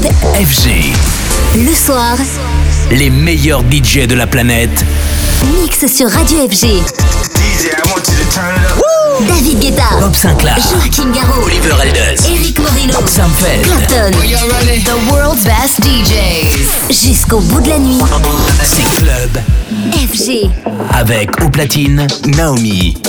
Club FG. Le soir, Les meilleurs DJ de la planète. mix sur Radio FG. David Guetta, Bob Sinclair. Joachim Garraud, Oliver Elders. Eric Morillo, Sam Feld. Clapton. The world's best DJs. Jusqu'au bout de la nuit. C'est Club. FG. Avec au platine, Naomi. Naomi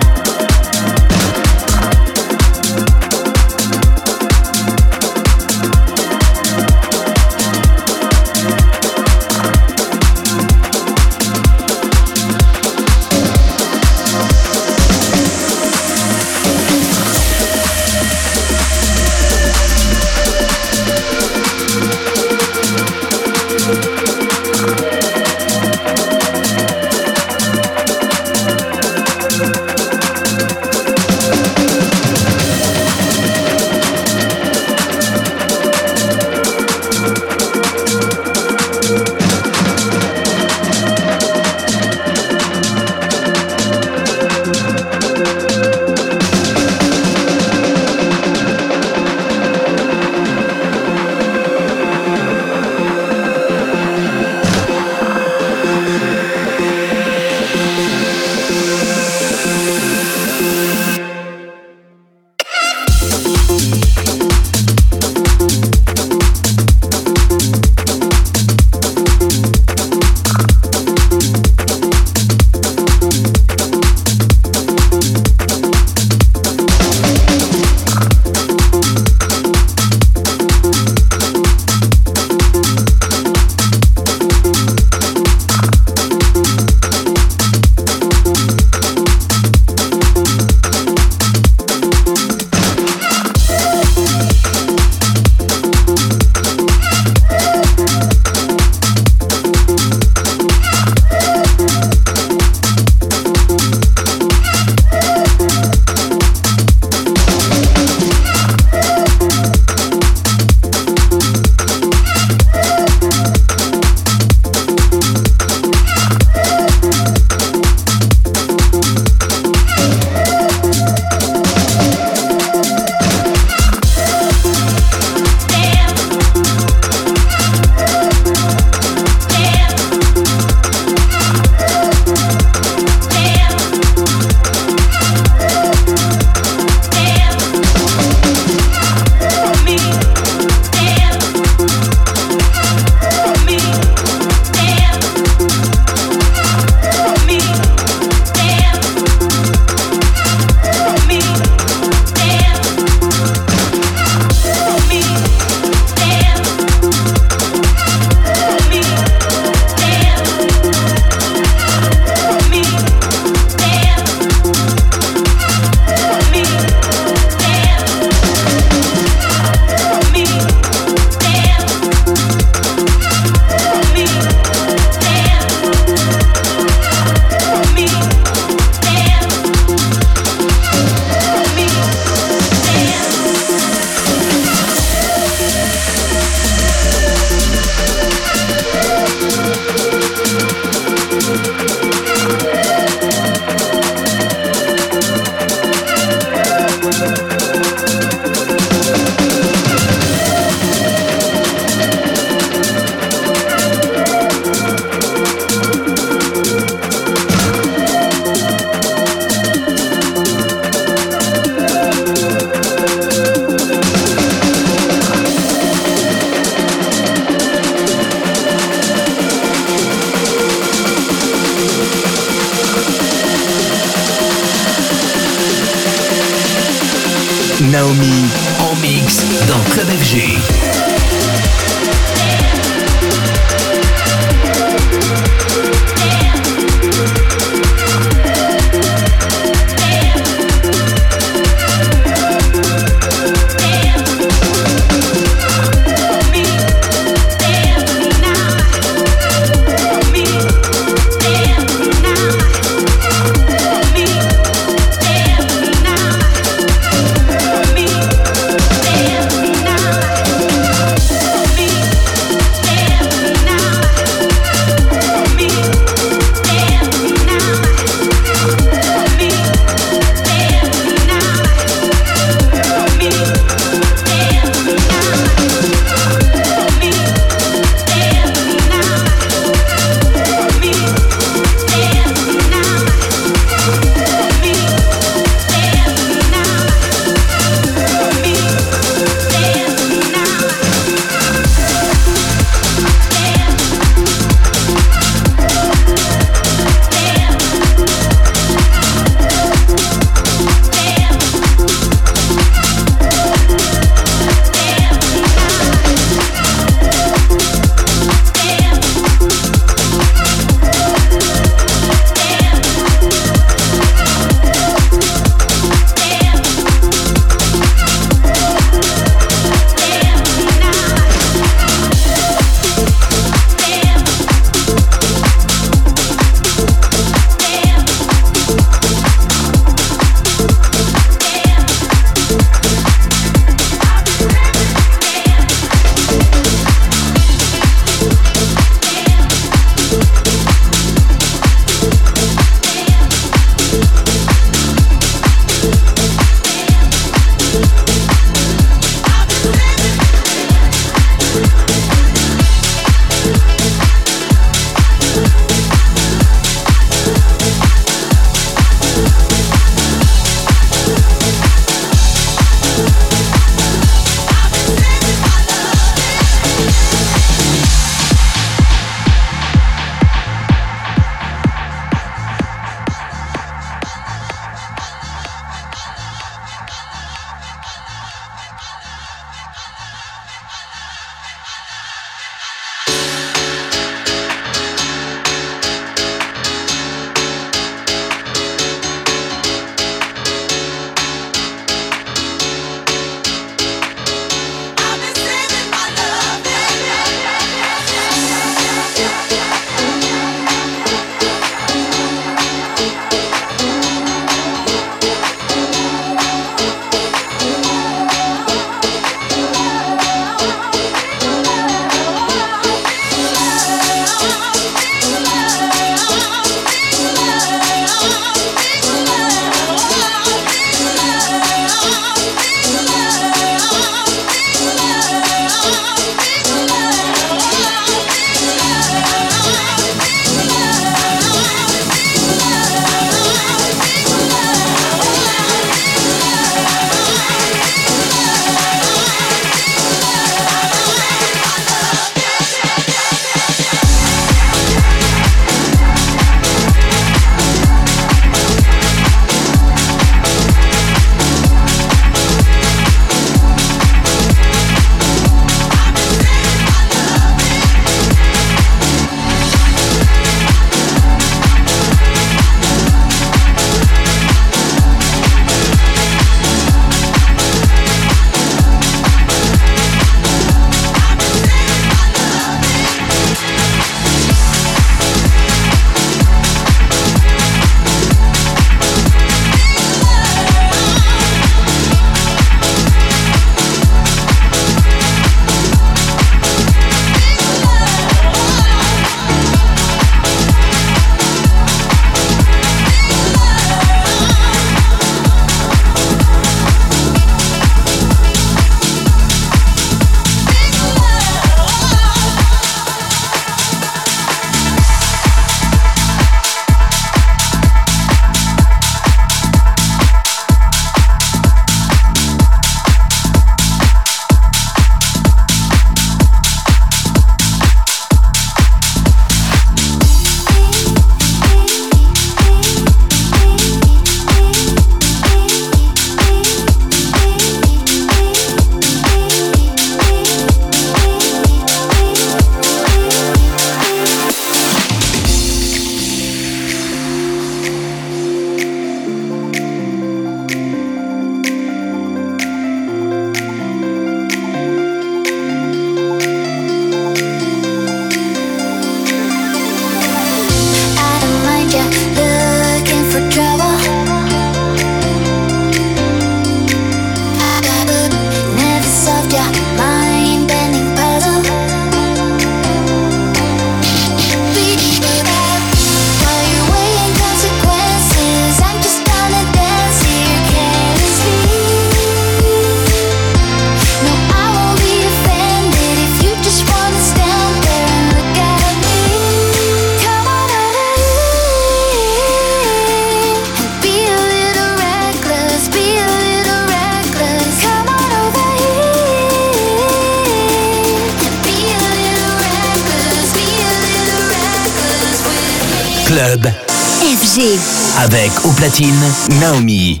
platine, Naomi.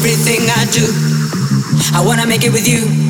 everything I do. I wanna make it with you.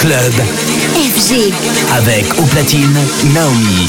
Club FG avec au platine Naomi.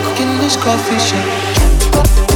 Drunk in this coffee shop.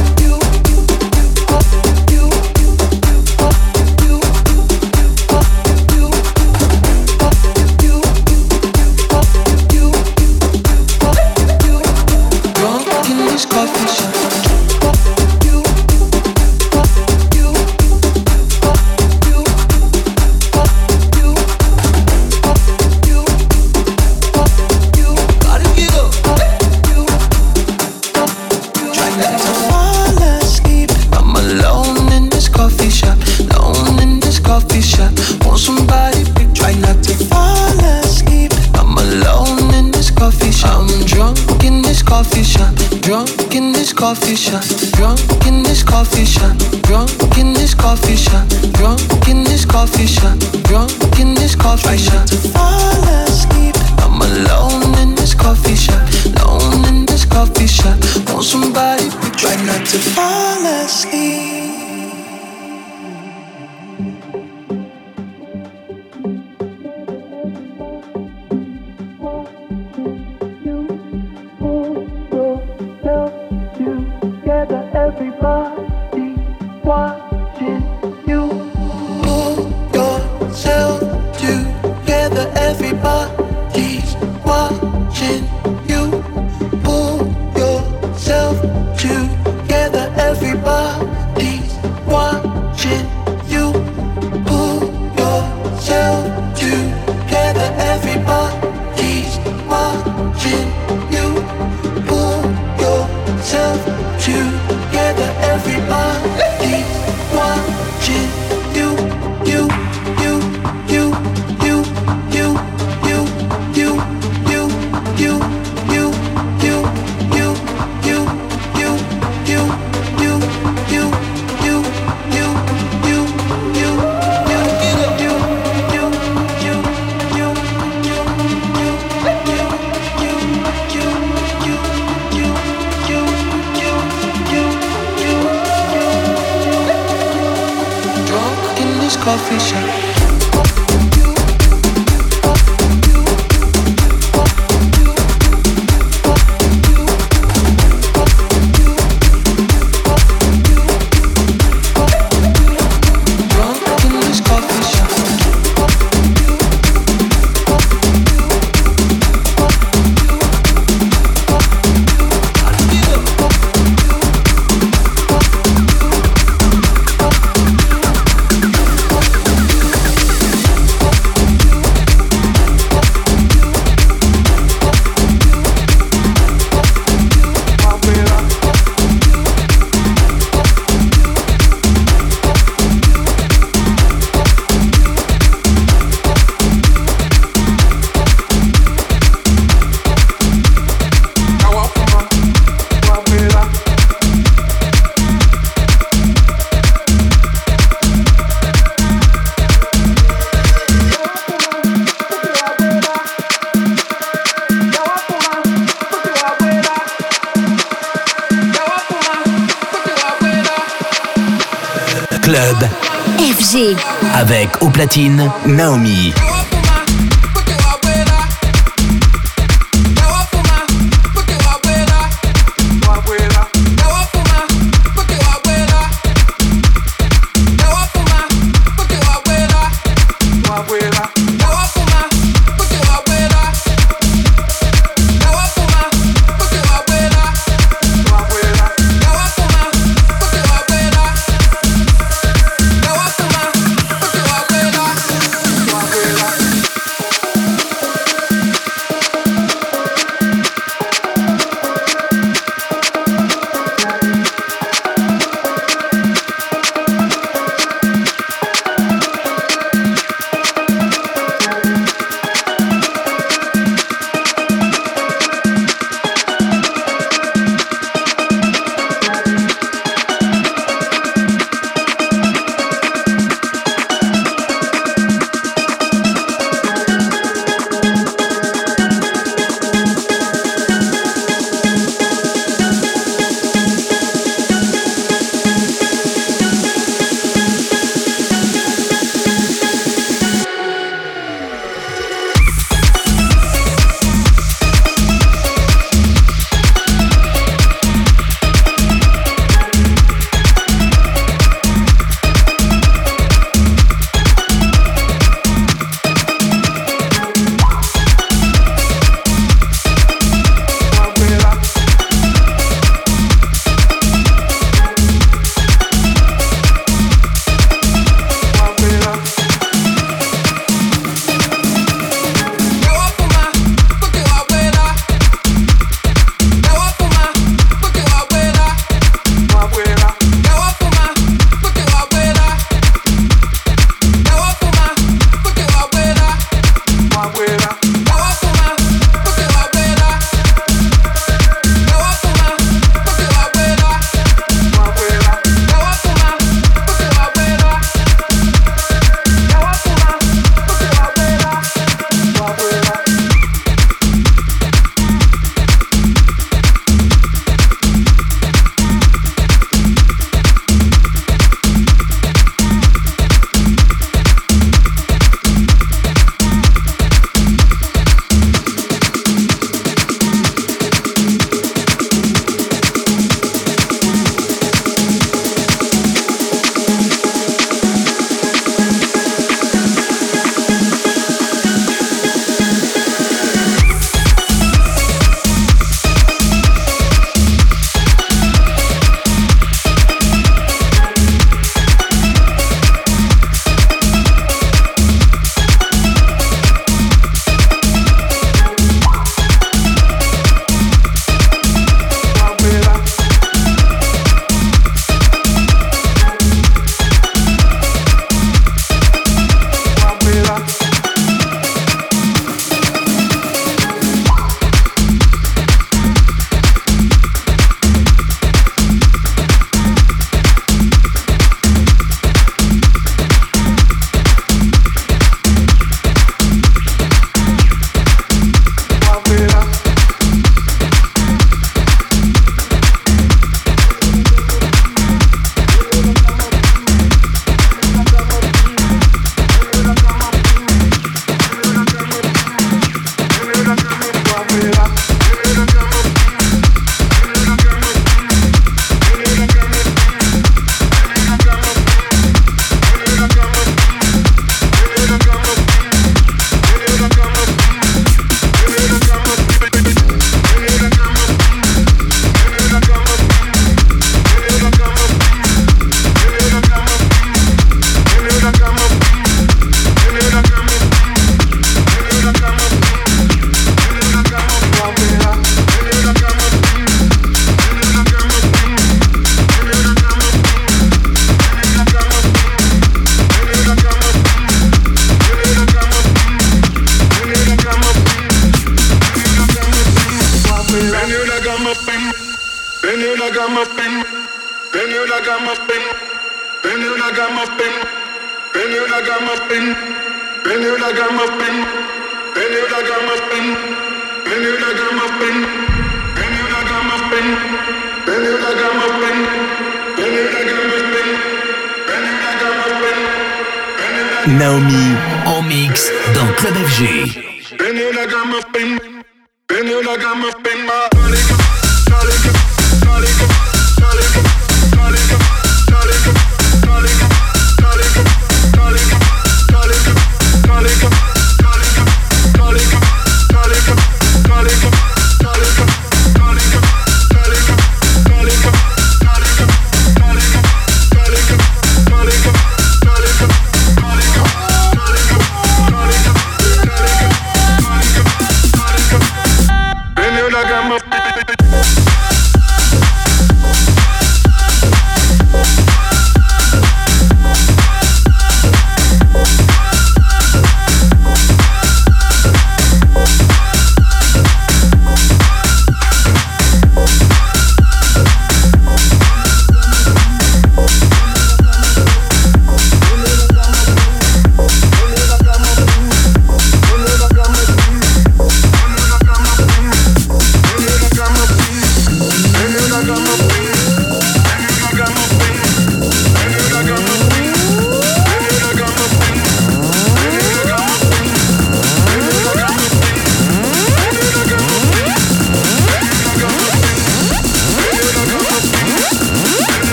Naomi.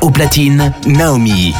Au platine Naomi.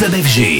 Club FG.